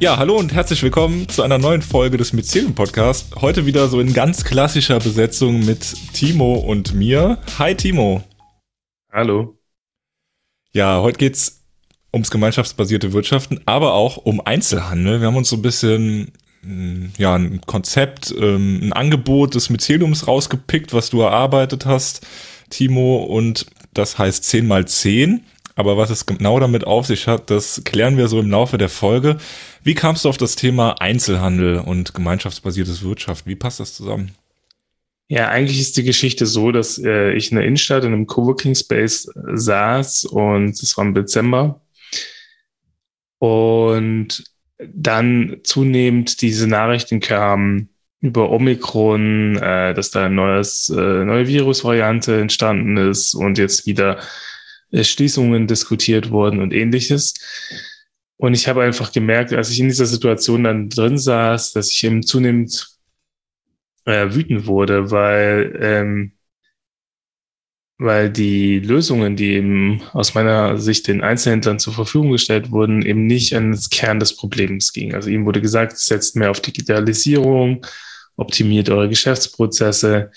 Ja, hallo und herzlich willkommen zu einer neuen Folge des Mycelium Podcast. Heute wieder so in ganz klassischer Besetzung mit Timo und mir. Hi Timo. Hallo. Ja, heute geht's ums gemeinschaftsbasierte Wirtschaften, aber auch um Einzelhandel. Wir haben uns so ein bisschen hm, ja, ein Konzept, ähm, ein Angebot des Myceliums rausgepickt, was du erarbeitet hast, Timo, und das heißt 10 mal 10. Aber was es genau damit auf sich hat, das klären wir so im Laufe der Folge. Wie kamst du auf das Thema Einzelhandel und gemeinschaftsbasiertes Wirtschaft? Wie passt das zusammen? Ja, eigentlich ist die Geschichte so, dass äh, ich in der Innenstadt in einem Coworking Space äh, saß und es war im Dezember. Und dann zunehmend diese Nachrichten kamen über Omikron, äh, dass da ein neues, äh, neue Virusvariante entstanden ist und jetzt wieder Schließungen diskutiert wurden und ähnliches. Und ich habe einfach gemerkt, als ich in dieser Situation dann drin saß, dass ich eben zunehmend äh, wütend wurde, weil, ähm, weil die Lösungen, die eben aus meiner Sicht den Einzelhändlern zur Verfügung gestellt wurden, eben nicht an das Kern des Problems ging. Also ihm wurde gesagt, setzt mehr auf Digitalisierung, optimiert eure Geschäftsprozesse,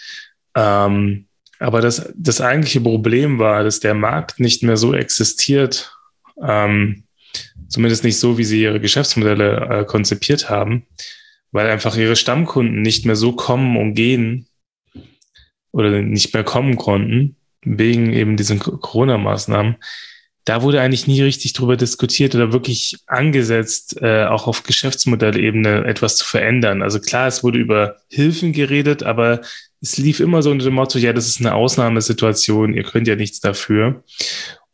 ähm, aber das, das eigentliche Problem war, dass der Markt nicht mehr so existiert, ähm, zumindest nicht so, wie sie ihre Geschäftsmodelle äh, konzipiert haben, weil einfach ihre Stammkunden nicht mehr so kommen und gehen oder nicht mehr kommen konnten, wegen eben diesen Corona-Maßnahmen. Da wurde eigentlich nie richtig drüber diskutiert oder wirklich angesetzt, äh, auch auf Geschäftsmodellebene etwas zu verändern. Also klar, es wurde über Hilfen geredet, aber es lief immer so unter dem Motto, ja, das ist eine Ausnahmesituation, ihr könnt ja nichts dafür.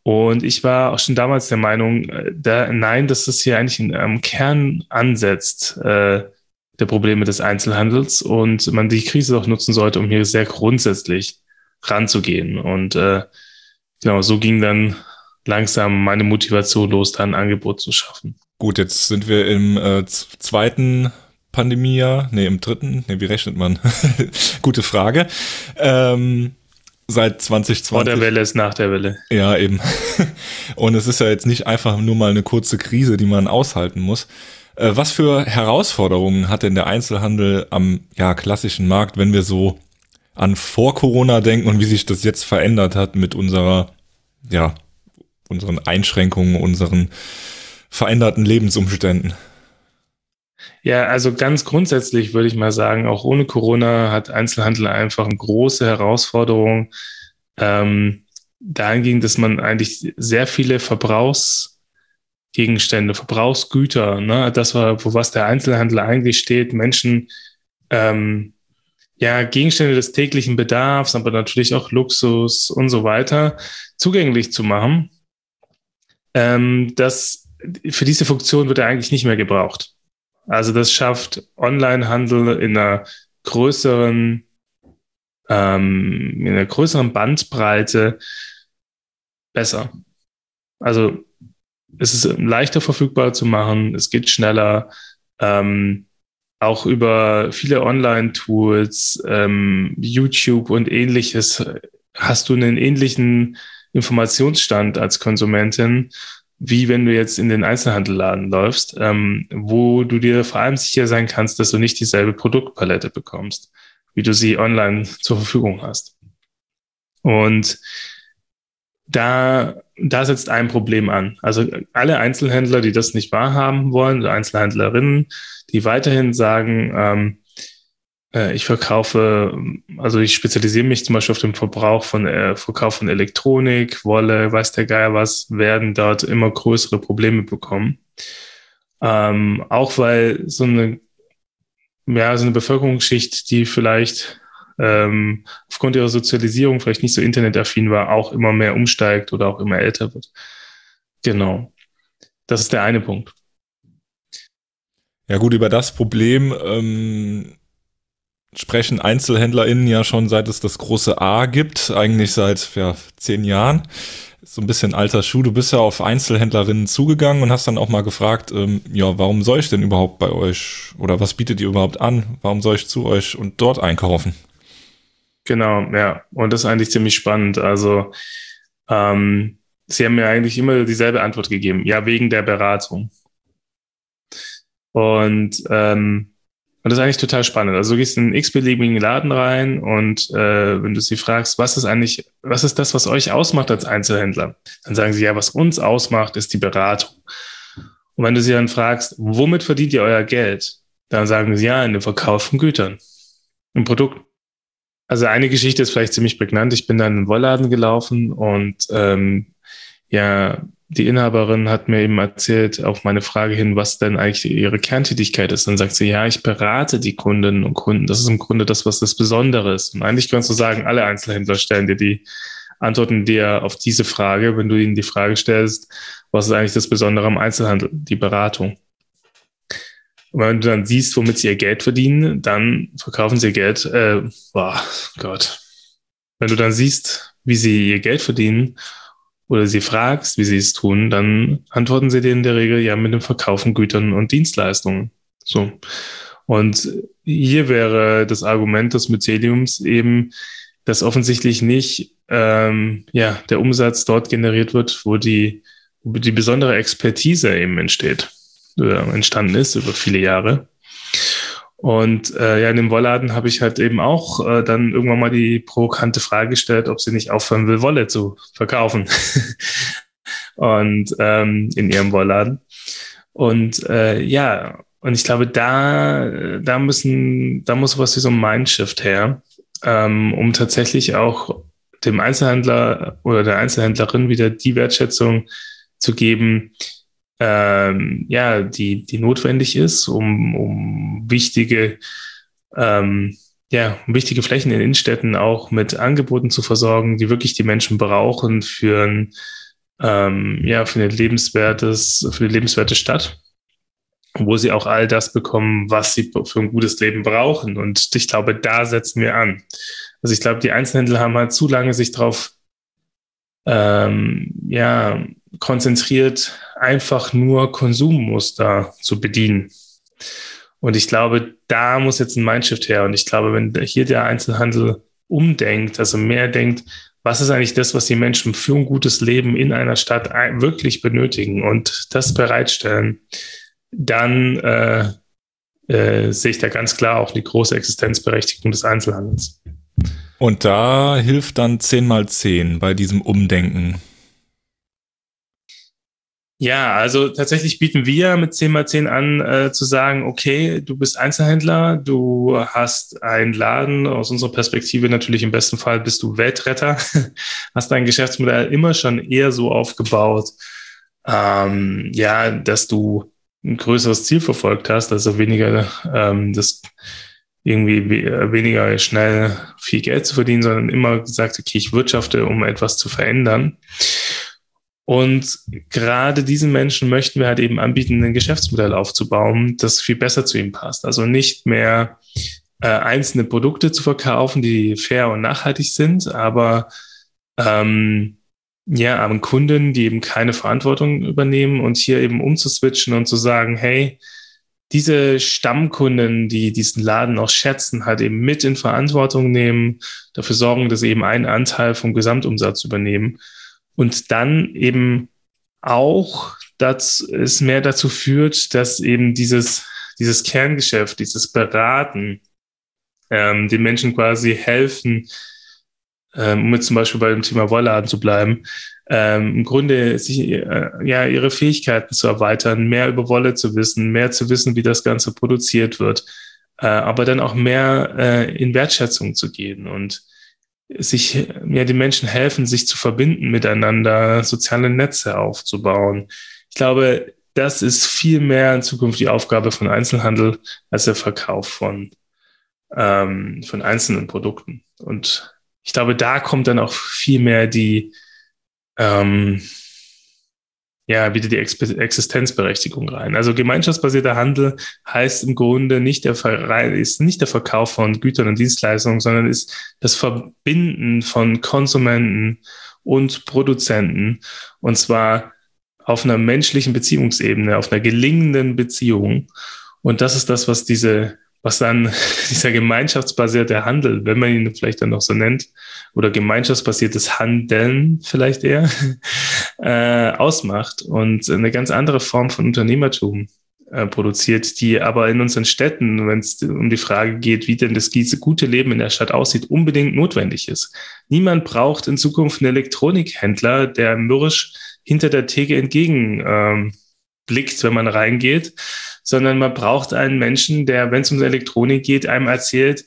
Und ich war auch schon damals der Meinung, äh, da, nein, dass das hier eigentlich am Kern ansetzt äh, der Probleme des Einzelhandels und man die Krise auch nutzen sollte, um hier sehr grundsätzlich ranzugehen. Und äh, genau, so ging dann langsam meine Motivation los, da ein Angebot zu schaffen. Gut, jetzt sind wir im äh, zweiten Pandemiejahr, nee, im dritten, nee, wie rechnet man? Gute Frage. Ähm, seit 2020. Vor der Welle ist nach der Welle. Ja, eben. Und es ist ja jetzt nicht einfach nur mal eine kurze Krise, die man aushalten muss. Äh, was für Herausforderungen hat denn der Einzelhandel am ja, klassischen Markt, wenn wir so an vor Corona denken und wie sich das jetzt verändert hat mit unserer, ja, unseren Einschränkungen, unseren veränderten Lebensumständen? Ja, also ganz grundsätzlich würde ich mal sagen, auch ohne Corona hat Einzelhandel einfach eine große Herausforderung ähm, dahingehend, dass man eigentlich sehr viele Verbrauchsgegenstände, Verbrauchsgüter, ne, das war, wo was der Einzelhandel eigentlich steht, Menschen, ähm, ja, Gegenstände des täglichen Bedarfs, aber natürlich auch Luxus und so weiter zugänglich zu machen. Ähm, das, für diese Funktion wird er eigentlich nicht mehr gebraucht. Also das schafft Onlinehandel in einer größeren, ähm, in einer größeren Bandbreite besser. Also es ist leichter verfügbar zu machen, es geht schneller, ähm, auch über viele Online-Tools, ähm, YouTube und ähnliches hast du einen ähnlichen Informationsstand als Konsumentin wie wenn du jetzt in den Einzelhandelladen läufst, ähm, wo du dir vor allem sicher sein kannst, dass du nicht dieselbe Produktpalette bekommst, wie du sie online zur Verfügung hast. Und da, da setzt ein Problem an. Also alle Einzelhändler, die das nicht wahrhaben wollen, Einzelhändlerinnen, die weiterhin sagen, ähm, äh, ich verkaufe, also ich spezialisiere mich zum Beispiel auf den Verbrauch von äh, Verkauf von Elektronik, Wolle, weiß der Geier was, werden dort immer größere Probleme bekommen. Ähm, auch weil so eine, ja, so eine Bevölkerungsschicht, die vielleicht ähm, aufgrund ihrer Sozialisierung vielleicht nicht so internetaffin war, auch immer mehr umsteigt oder auch immer älter wird. Genau. Das ist der eine Punkt. Ja gut, über das Problem ähm, sprechen EinzelhändlerInnen ja schon seit es das große A gibt, eigentlich seit ja, zehn Jahren. So ein bisschen alter Schuh. Du bist ja auf Einzelhändlerinnen zugegangen und hast dann auch mal gefragt, ähm, ja, warum soll ich denn überhaupt bei euch oder was bietet ihr überhaupt an? Warum soll ich zu euch und dort einkaufen? Genau, ja. Und das ist eigentlich ziemlich spannend. Also, ähm, sie haben mir eigentlich immer dieselbe Antwort gegeben. Ja, wegen der Beratung. Und, ähm, und das ist eigentlich total spannend. Also du gehst in einen x-beliebigen Laden rein und äh, wenn du sie fragst, was ist eigentlich, was ist das, was euch ausmacht als Einzelhändler? Dann sagen sie, ja, was uns ausmacht, ist die Beratung. Und wenn du sie dann fragst, womit verdient ihr euer Geld? Dann sagen sie, ja, in dem Verkauf von Gütern, im Produkt. Also eine Geschichte ist vielleicht ziemlich prägnant. Ich bin dann in den Wollladen gelaufen und ähm, ja, die Inhaberin hat mir eben erzählt, auf meine Frage hin, was denn eigentlich ihre Kerntätigkeit ist. Dann sagt sie, ja, ich berate die Kundinnen und Kunden. Das ist im Grunde das, was das Besondere ist. Und eigentlich kannst du sagen, alle Einzelhändler stellen dir die, antworten dir auf diese Frage, wenn du ihnen die Frage stellst, was ist eigentlich das Besondere am Einzelhandel? Die Beratung. Und wenn du dann siehst, womit sie ihr Geld verdienen, dann verkaufen sie ihr Geld, äh, boah, Gott. Wenn du dann siehst, wie sie ihr Geld verdienen oder sie fragst, wie sie es tun, dann antworten sie dir in der Regel ja mit dem Verkaufen Gütern und Dienstleistungen. So. Und hier wäre das Argument des Myceliums eben, dass offensichtlich nicht ähm, ja, der Umsatz dort generiert wird, wo die, wo die besondere Expertise eben entsteht, oder entstanden ist über viele Jahre. Und äh, ja, in dem Wollladen habe ich halt eben auch äh, dann irgendwann mal die provokante Frage gestellt, ob sie nicht aufhören will, Wolle zu verkaufen. und ähm, in ihrem Wollladen. Und äh, ja, und ich glaube, da, da müssen, da muss was wie so ein Mindshift her, ähm, um tatsächlich auch dem Einzelhändler oder der Einzelhändlerin wieder die Wertschätzung zu geben, ähm, ja, die, die notwendig ist, um, um wichtige, ähm, ja, um wichtige Flächen in Innenstädten auch mit Angeboten zu versorgen, die wirklich die Menschen brauchen für ein, ähm, ja, für eine lebenswertes, für eine lebenswerte Stadt, wo sie auch all das bekommen, was sie für ein gutes Leben brauchen. Und ich glaube, da setzen wir an. Also ich glaube, die Einzelhändler haben halt zu lange sich darauf ähm, ja, konzentriert, einfach nur Konsummuster zu bedienen. Und ich glaube, da muss jetzt ein Mindshift her. Und ich glaube, wenn hier der Einzelhandel umdenkt, also mehr denkt, was ist eigentlich das, was die Menschen für ein gutes Leben in einer Stadt wirklich benötigen und das bereitstellen, dann äh, äh, sehe ich da ganz klar auch die große Existenzberechtigung des Einzelhandels. Und da hilft dann 10 mal 10 bei diesem Umdenken. Ja, also tatsächlich bieten wir mit 10x10 an, äh, zu sagen, okay, du bist Einzelhändler, du hast einen Laden, aus unserer Perspektive natürlich im besten Fall bist du Weltretter, hast dein Geschäftsmodell immer schon eher so aufgebaut, ähm, ja, dass du ein größeres Ziel verfolgt hast, also weniger ähm, das irgendwie weniger schnell viel Geld zu verdienen, sondern immer gesagt, okay, ich wirtschafte, um etwas zu verändern. Und gerade diesen Menschen möchten wir halt eben anbieten, ein Geschäftsmodell aufzubauen, das viel besser zu ihnen passt. Also nicht mehr äh, einzelne Produkte zu verkaufen, die fair und nachhaltig sind, aber ähm, ja, an Kunden, die eben keine Verantwortung übernehmen und hier eben umzuswitchen und zu sagen, hey, diese Stammkunden, die diesen Laden auch schätzen, halt eben mit in Verantwortung nehmen, dafür sorgen, dass sie eben einen Anteil vom Gesamtumsatz übernehmen und dann eben auch dass es mehr dazu führt, dass eben dieses, dieses Kerngeschäft, dieses Beraten, ähm, den Menschen quasi helfen, ähm, um jetzt zum Beispiel bei dem Thema Wollladen zu bleiben, ähm, im Grunde sich, äh, ja, ihre Fähigkeiten zu erweitern, mehr über Wolle zu wissen, mehr zu wissen, wie das Ganze produziert wird, äh, aber dann auch mehr äh, in Wertschätzung zu gehen und sich ja den Menschen helfen, sich zu verbinden miteinander, soziale Netze aufzubauen. Ich glaube, das ist viel mehr in Zukunft die Aufgabe von Einzelhandel als der Verkauf von, ähm, von einzelnen Produkten. Und ich glaube, da kommt dann auch viel mehr die, ähm, ja, wieder die Existenzberechtigung rein. Also gemeinschaftsbasierter Handel heißt im Grunde nicht der, ist nicht der Verkauf von Gütern und Dienstleistungen, sondern ist das Verbinden von Konsumenten und Produzenten. Und zwar auf einer menschlichen Beziehungsebene, auf einer gelingenden Beziehung. Und das ist das, was diese was dann dieser gemeinschaftsbasierte Handel, wenn man ihn vielleicht dann noch so nennt, oder gemeinschaftsbasiertes Handeln vielleicht eher, äh, ausmacht und eine ganz andere Form von Unternehmertum äh, produziert, die aber in unseren Städten, wenn es um die Frage geht, wie denn das gute Leben in der Stadt aussieht, unbedingt notwendig ist. Niemand braucht in Zukunft einen Elektronikhändler, der mürrisch hinter der Theke entgegen ähm, blickt, wenn man reingeht, sondern man braucht einen Menschen, der, wenn es um Elektronik geht, einem erzählt,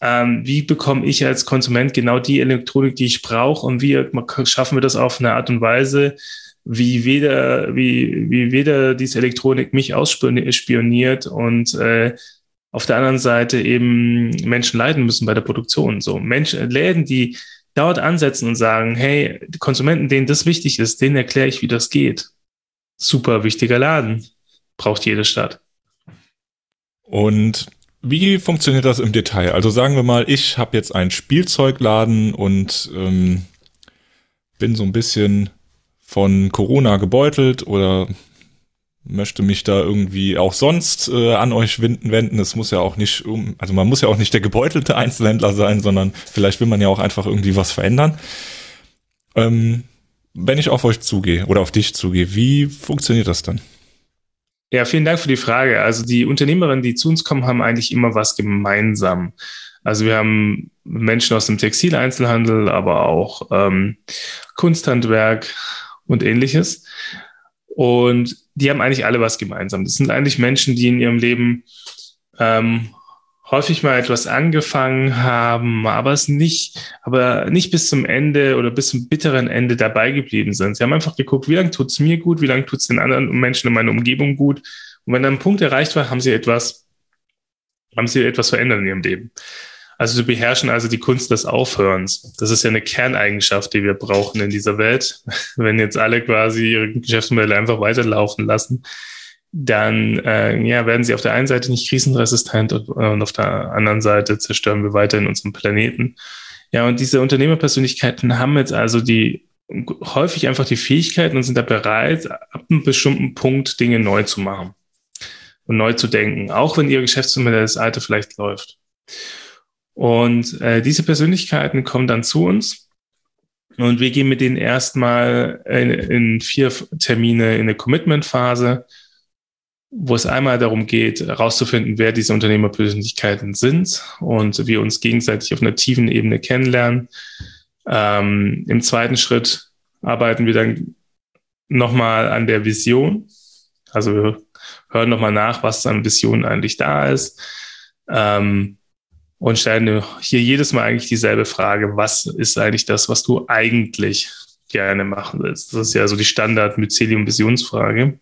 ähm, wie bekomme ich als Konsument genau die Elektronik, die ich brauche und wie schaffen wir das auf eine Art und Weise, wie weder, wie, wie weder diese Elektronik mich ausspioniert und äh, auf der anderen Seite eben Menschen leiden müssen bei der Produktion. So Menschen, Läden, die dort ansetzen und sagen, hey, Konsumenten, denen das wichtig ist, denen erkläre ich, wie das geht. Super wichtiger Laden. Braucht jede Stadt. Und wie funktioniert das im Detail? Also sagen wir mal, ich habe jetzt einen Spielzeugladen und ähm, bin so ein bisschen von Corona gebeutelt oder möchte mich da irgendwie auch sonst äh, an euch wenden. Es muss ja auch nicht, also man muss ja auch nicht der gebeutelte Einzelhändler sein, sondern vielleicht will man ja auch einfach irgendwie was verändern. Ähm, wenn ich auf euch zugehe oder auf dich zugehe, wie funktioniert das dann? Ja, vielen Dank für die Frage. Also die Unternehmerinnen, die zu uns kommen, haben eigentlich immer was gemeinsam. Also wir haben Menschen aus dem Textileinzelhandel, aber auch ähm, Kunsthandwerk, und ähnliches. Und die haben eigentlich alle was gemeinsam. Das sind eigentlich Menschen, die in ihrem Leben ähm, häufig mal etwas angefangen haben, aber es nicht, aber nicht bis zum Ende oder bis zum bitteren Ende dabei geblieben sind. Sie haben einfach geguckt, wie lange tut es mir gut, wie lange tut es den anderen Menschen in meiner Umgebung gut. Und wenn dann ein Punkt erreicht war, haben sie etwas, haben sie etwas verändert in ihrem Leben. Also sie beherrschen also die Kunst des Aufhörens. Das ist ja eine Kerneigenschaft, die wir brauchen in dieser Welt. Wenn jetzt alle quasi ihre Geschäftsmodelle einfach weiterlaufen lassen, dann äh, ja, werden sie auf der einen Seite nicht krisenresistent und, und auf der anderen Seite zerstören wir weiterhin unseren Planeten. Ja, und diese Unternehmerpersönlichkeiten haben jetzt also die häufig einfach die Fähigkeiten und sind da bereit, ab einem bestimmten Punkt Dinge neu zu machen und neu zu denken, auch wenn ihr Geschäftsmodell das alte vielleicht läuft. Und äh, diese Persönlichkeiten kommen dann zu uns und wir gehen mit denen erstmal in, in vier Termine in eine Commitment-Phase, wo es einmal darum geht, herauszufinden, wer diese Unternehmerpersönlichkeiten sind und wir uns gegenseitig auf einer tiefen Ebene kennenlernen. Ähm, Im zweiten Schritt arbeiten wir dann nochmal an der Vision. Also wir hören nochmal nach, was an Vision eigentlich da ist. Ähm, und stellen hier jedes Mal eigentlich dieselbe Frage, was ist eigentlich das, was du eigentlich gerne machen willst? Das ist ja so die Standard-Mycelium-Visionsfrage.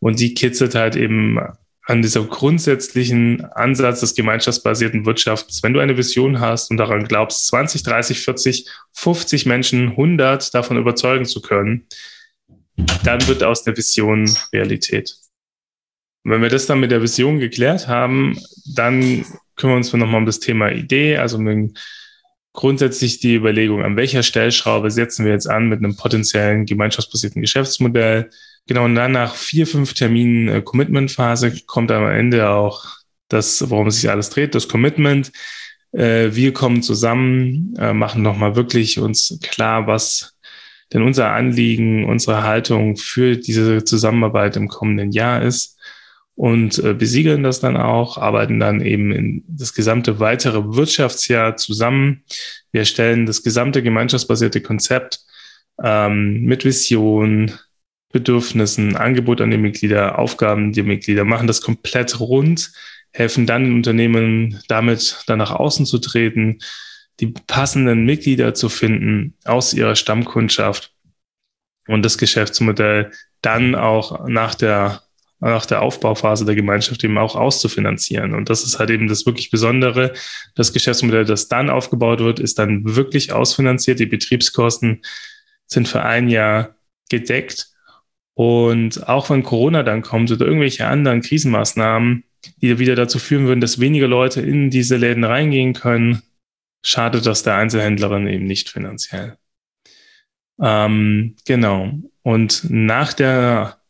Und die kitzelt halt eben an dieser grundsätzlichen Ansatz des gemeinschaftsbasierten Wirtschafts. Wenn du eine Vision hast und daran glaubst, 20, 30, 40, 50 Menschen, 100 davon überzeugen zu können, dann wird aus der Vision Realität. Und wenn wir das dann mit der Vision geklärt haben, dann kümmern wir uns nochmal um das Thema Idee, also grundsätzlich die Überlegung, an welcher Stellschraube setzen wir jetzt an mit einem potenziellen gemeinschaftsbasierten Geschäftsmodell. Genau, und dann nach vier, fünf Terminen äh, Commitment-Phase kommt am Ende auch das, worum sich alles dreht, das Commitment. Äh, wir kommen zusammen, äh, machen nochmal wirklich uns klar, was denn unser Anliegen, unsere Haltung für diese Zusammenarbeit im kommenden Jahr ist und äh, besiegeln das dann auch, arbeiten dann eben in das gesamte weitere Wirtschaftsjahr zusammen. Wir erstellen das gesamte gemeinschaftsbasierte Konzept ähm, mit Vision, Bedürfnissen, Angebot an die Mitglieder, Aufgaben der Mitglieder, machen das komplett rund, helfen dann Unternehmen damit dann nach außen zu treten, die passenden Mitglieder zu finden aus ihrer Stammkundschaft und das Geschäftsmodell dann auch nach der nach der Aufbauphase der Gemeinschaft eben auch auszufinanzieren. Und das ist halt eben das wirklich Besondere. Das Geschäftsmodell, das dann aufgebaut wird, ist dann wirklich ausfinanziert. Die Betriebskosten sind für ein Jahr gedeckt. Und auch wenn Corona dann kommt oder irgendwelche anderen Krisenmaßnahmen, die wieder dazu führen würden, dass weniger Leute in diese Läden reingehen können, schadet das der Einzelhändlerin eben nicht finanziell. Ähm, genau. Und nach der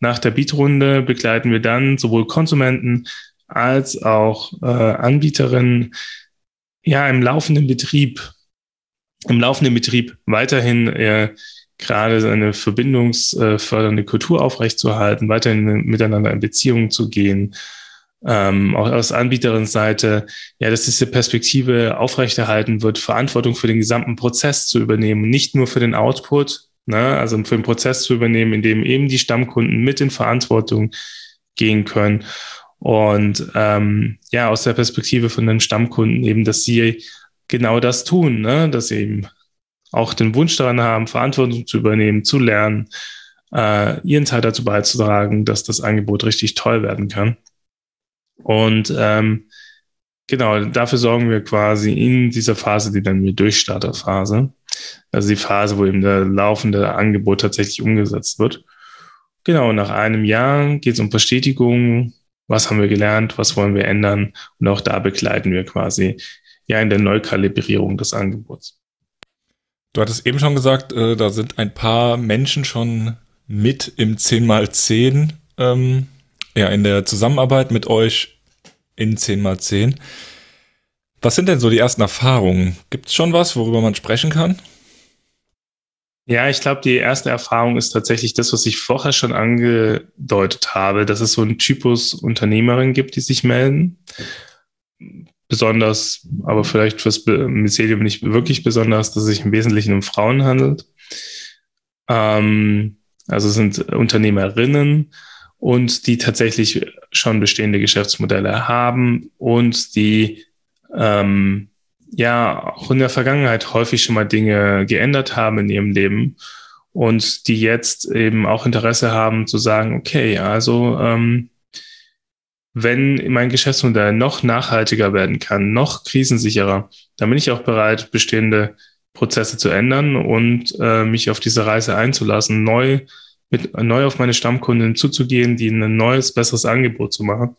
nach der Beatrunde begleiten wir dann sowohl Konsumenten als auch äh, Anbieterinnen ja im laufenden Betrieb, im laufenden Betrieb weiterhin äh, gerade eine verbindungsfördernde Kultur aufrechtzuerhalten, weiterhin miteinander in Beziehungen zu gehen. Ähm, auch aus Anbieterin-Seite, ja, dass diese Perspektive aufrechterhalten wird, Verantwortung für den gesamten Prozess zu übernehmen, nicht nur für den Output, ne, also für den Prozess zu übernehmen, in dem eben die Stammkunden mit in Verantwortung gehen können. Und ähm, ja, aus der Perspektive von den Stammkunden eben, dass sie genau das tun, ne, dass sie eben auch den Wunsch daran haben, Verantwortung zu übernehmen, zu lernen, äh, ihren Teil dazu beizutragen, dass das Angebot richtig toll werden kann. Und ähm, genau, dafür sorgen wir quasi in dieser Phase, die dann wir Durchstarterphase, also die Phase, wo eben der laufende Angebot tatsächlich umgesetzt wird. Genau, nach einem Jahr geht es um Bestätigung, was haben wir gelernt, was wollen wir ändern und auch da begleiten wir quasi ja in der Neukalibrierung des Angebots. Du hattest eben schon gesagt, äh, da sind ein paar Menschen schon mit im 10x10, ähm, ja, in der Zusammenarbeit mit euch in 10x10. Was sind denn so die ersten Erfahrungen? Gibt es schon was, worüber man sprechen kann? Ja, ich glaube, die erste Erfahrung ist tatsächlich das, was ich vorher schon angedeutet habe, dass es so einen Typus Unternehmerin gibt, die sich melden besonders, aber vielleicht fürs Mycelium nicht wirklich besonders, dass es sich im Wesentlichen um Frauen handelt. Ähm, also sind Unternehmerinnen und die tatsächlich schon bestehende Geschäftsmodelle haben und die ähm, ja auch in der Vergangenheit häufig schon mal Dinge geändert haben in ihrem Leben und die jetzt eben auch Interesse haben zu sagen, okay, also ähm, wenn mein Geschäftsmodell noch nachhaltiger werden kann, noch krisensicherer, dann bin ich auch bereit, bestehende Prozesse zu ändern und äh, mich auf diese Reise einzulassen, neu mit neu auf meine Stammkunden zuzugehen, die ein neues, besseres Angebot zu machen.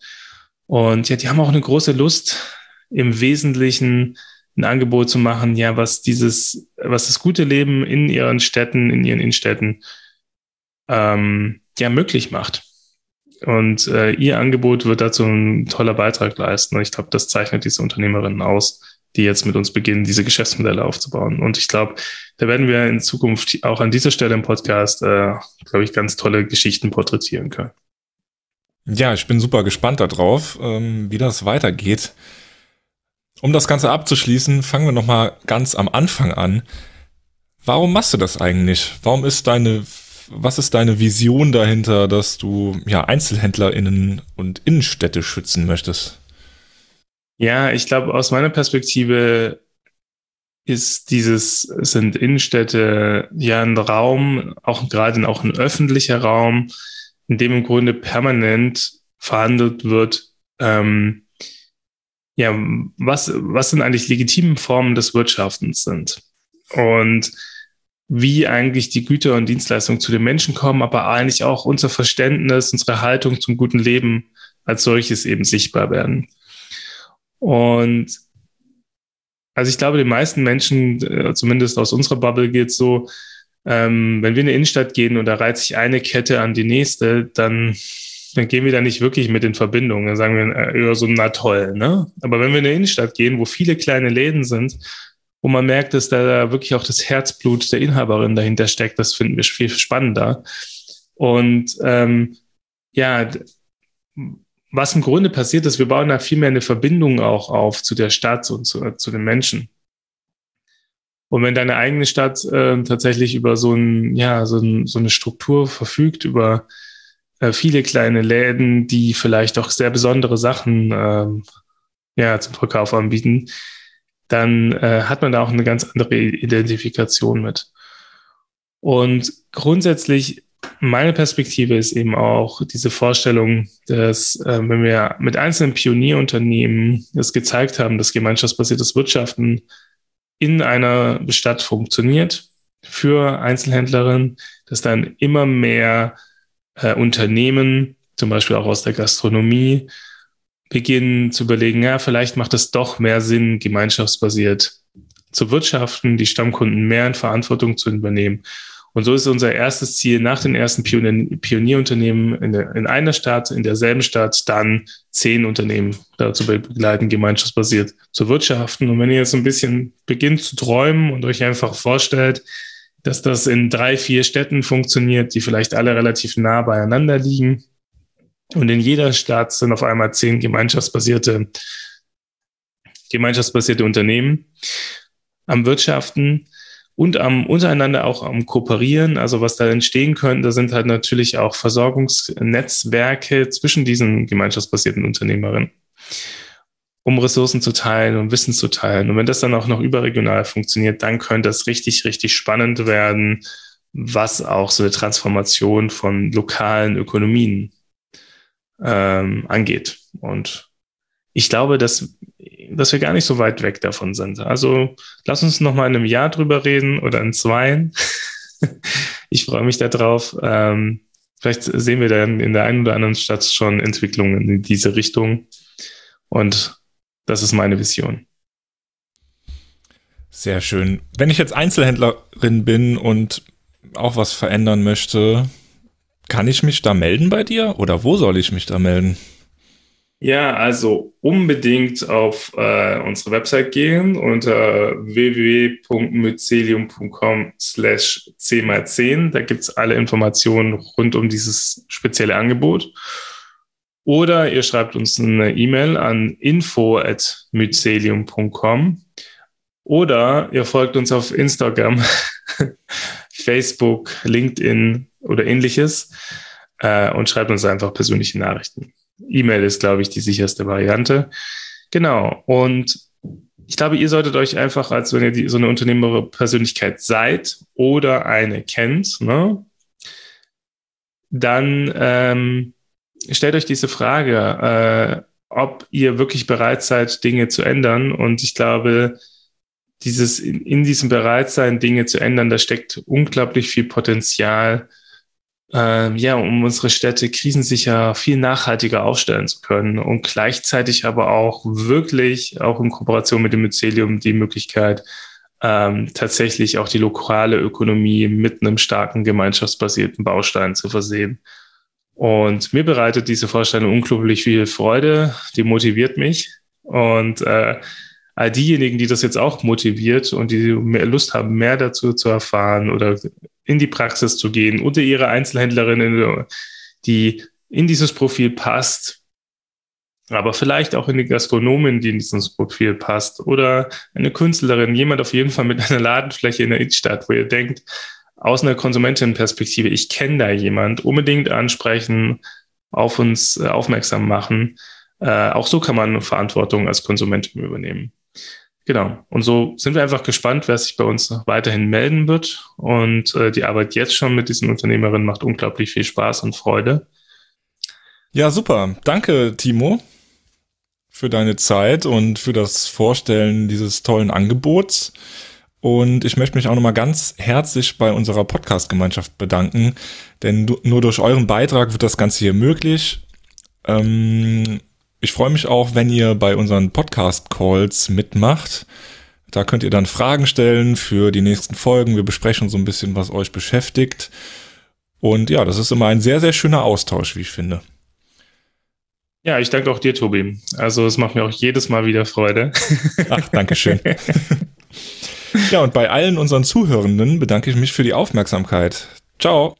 Und ja, die haben auch eine große Lust, im Wesentlichen ein Angebot zu machen, ja, was dieses, was das gute Leben in ihren Städten, in ihren Innenstädten ähm, ja möglich macht. Und äh, ihr Angebot wird dazu ein toller Beitrag leisten. Und ich glaube, das zeichnet diese Unternehmerinnen aus, die jetzt mit uns beginnen, diese Geschäftsmodelle aufzubauen. Und ich glaube, da werden wir in Zukunft auch an dieser Stelle im Podcast, äh, glaube ich, ganz tolle Geschichten porträtieren können. Ja, ich bin super gespannt darauf, ähm, wie das weitergeht. Um das Ganze abzuschließen, fangen wir nochmal ganz am Anfang an. Warum machst du das eigentlich? Warum ist deine was ist deine Vision dahinter, dass du ja EinzelhändlerInnen und Innenstädte schützen möchtest? Ja, ich glaube, aus meiner Perspektive ist dieses, sind Innenstädte ja ein Raum, auch gerade auch ein öffentlicher Raum, in dem im Grunde permanent verhandelt wird, ähm, ja, was, was sind eigentlich legitime Formen des Wirtschaftens sind. Und wie eigentlich die Güter und Dienstleistungen zu den Menschen kommen, aber eigentlich auch unser Verständnis, unsere Haltung zum guten Leben als solches eben sichtbar werden. Und also ich glaube, den meisten Menschen, äh, zumindest aus unserer Bubble geht so, ähm, wenn wir in eine Innenstadt gehen und da reiht sich eine Kette an die nächste, dann, dann gehen wir da nicht wirklich mit in Verbindung. Dann sagen wir äh, so, na toll, ne? Aber wenn wir in eine Innenstadt gehen, wo viele kleine Läden sind, wo man merkt, dass da wirklich auch das Herzblut der Inhaberin dahinter steckt. Das finden wir viel spannender. Und ähm, ja, was im Grunde passiert ist, wir bauen da viel mehr eine Verbindung auch auf zu der Stadt und zu, zu den Menschen. Und wenn deine eigene Stadt äh, tatsächlich über so, ein, ja, so, ein, so eine Struktur verfügt, über äh, viele kleine Läden, die vielleicht auch sehr besondere Sachen äh, ja, zum Verkauf anbieten, dann äh, hat man da auch eine ganz andere Identifikation mit. Und grundsätzlich, meine Perspektive ist eben auch diese Vorstellung, dass äh, wenn wir mit einzelnen Pionierunternehmen es gezeigt haben, dass gemeinschaftsbasiertes Wirtschaften in einer Stadt funktioniert für Einzelhändlerinnen, dass dann immer mehr äh, Unternehmen, zum Beispiel auch aus der Gastronomie, beginnen zu überlegen, ja, vielleicht macht es doch mehr Sinn, gemeinschaftsbasiert zu wirtschaften, die Stammkunden mehr in Verantwortung zu übernehmen. Und so ist unser erstes Ziel, nach den ersten Pionier Pionierunternehmen in, der, in einer Stadt, in derselben Stadt, dann zehn Unternehmen dazu begleiten, gemeinschaftsbasiert zu wirtschaften. Und wenn ihr jetzt ein bisschen beginnt zu träumen und euch einfach vorstellt, dass das in drei, vier Städten funktioniert, die vielleicht alle relativ nah beieinander liegen. Und in jeder Stadt sind auf einmal zehn gemeinschaftsbasierte, gemeinschaftsbasierte Unternehmen am Wirtschaften und am untereinander auch am Kooperieren. Also was da entstehen könnte, sind halt natürlich auch Versorgungsnetzwerke zwischen diesen gemeinschaftsbasierten Unternehmerinnen, um Ressourcen zu teilen und Wissen zu teilen. Und wenn das dann auch noch überregional funktioniert, dann könnte das richtig, richtig spannend werden, was auch so eine Transformation von lokalen Ökonomien ähm, angeht. Und ich glaube, dass, dass wir gar nicht so weit weg davon sind. Also lass uns noch mal in einem Jahr drüber reden oder in zwei. ich freue mich darauf. Ähm, vielleicht sehen wir dann in der einen oder anderen Stadt schon Entwicklungen in diese Richtung. Und das ist meine Vision. Sehr schön. Wenn ich jetzt Einzelhändlerin bin und auch was verändern möchte, kann ich mich da melden bei dir oder wo soll ich mich da melden? Ja, also unbedingt auf äh, unsere Website gehen unter www.mycelium.com slash 10 x 10. Da gibt's alle Informationen rund um dieses spezielle Angebot. Oder ihr schreibt uns eine E-Mail an info.mycelium.com oder ihr folgt uns auf Instagram, Facebook, LinkedIn oder ähnliches äh, und schreibt uns einfach persönliche Nachrichten. E-Mail ist, glaube ich, die sicherste Variante. Genau. Und ich glaube, ihr solltet euch einfach, als wenn ihr die, so eine Unternehmerpersönlichkeit seid oder eine kennt, ne, dann ähm, stellt euch diese Frage, äh, ob ihr wirklich bereit seid, Dinge zu ändern. Und ich glaube, dieses in, in diesem Bereitsein, Dinge zu ändern, da steckt unglaublich viel Potenzial, ähm, ja, um unsere Städte krisensicher viel nachhaltiger aufstellen zu können und gleichzeitig aber auch wirklich, auch in Kooperation mit dem Mycelium, die Möglichkeit, ähm, tatsächlich auch die lokale Ökonomie mit einem starken gemeinschaftsbasierten Baustein zu versehen. Und mir bereitet diese Vorstellung unglaublich viel Freude, die motiviert mich. Und äh, all diejenigen, die das jetzt auch motiviert und die mehr Lust haben, mehr dazu zu erfahren oder in die Praxis zu gehen oder ihre Einzelhändlerin, die in dieses Profil passt, aber vielleicht auch in die Gastronomin, die in dieses Profil passt oder eine Künstlerin, jemand auf jeden Fall mit einer Ladenfläche in der Innenstadt, wo ihr denkt, aus einer Konsumentenperspektive, ich kenne da jemand, unbedingt ansprechen, auf uns äh, aufmerksam machen. Äh, auch so kann man Verantwortung als Konsumentin übernehmen. Genau. Und so sind wir einfach gespannt, wer sich bei uns weiterhin melden wird. Und äh, die Arbeit jetzt schon mit diesen Unternehmerinnen macht unglaublich viel Spaß und Freude. Ja, super. Danke, Timo, für deine Zeit und für das Vorstellen dieses tollen Angebots. Und ich möchte mich auch nochmal ganz herzlich bei unserer Podcast-Gemeinschaft bedanken, denn nur durch euren Beitrag wird das Ganze hier möglich. Ähm, ich freue mich auch, wenn ihr bei unseren Podcast-Calls mitmacht. Da könnt ihr dann Fragen stellen für die nächsten Folgen. Wir besprechen so ein bisschen, was euch beschäftigt. Und ja, das ist immer ein sehr, sehr schöner Austausch, wie ich finde. Ja, ich danke auch dir, Tobi. Also es macht mir auch jedes Mal wieder Freude. Ach, danke schön. ja, und bei allen unseren Zuhörenden bedanke ich mich für die Aufmerksamkeit. Ciao.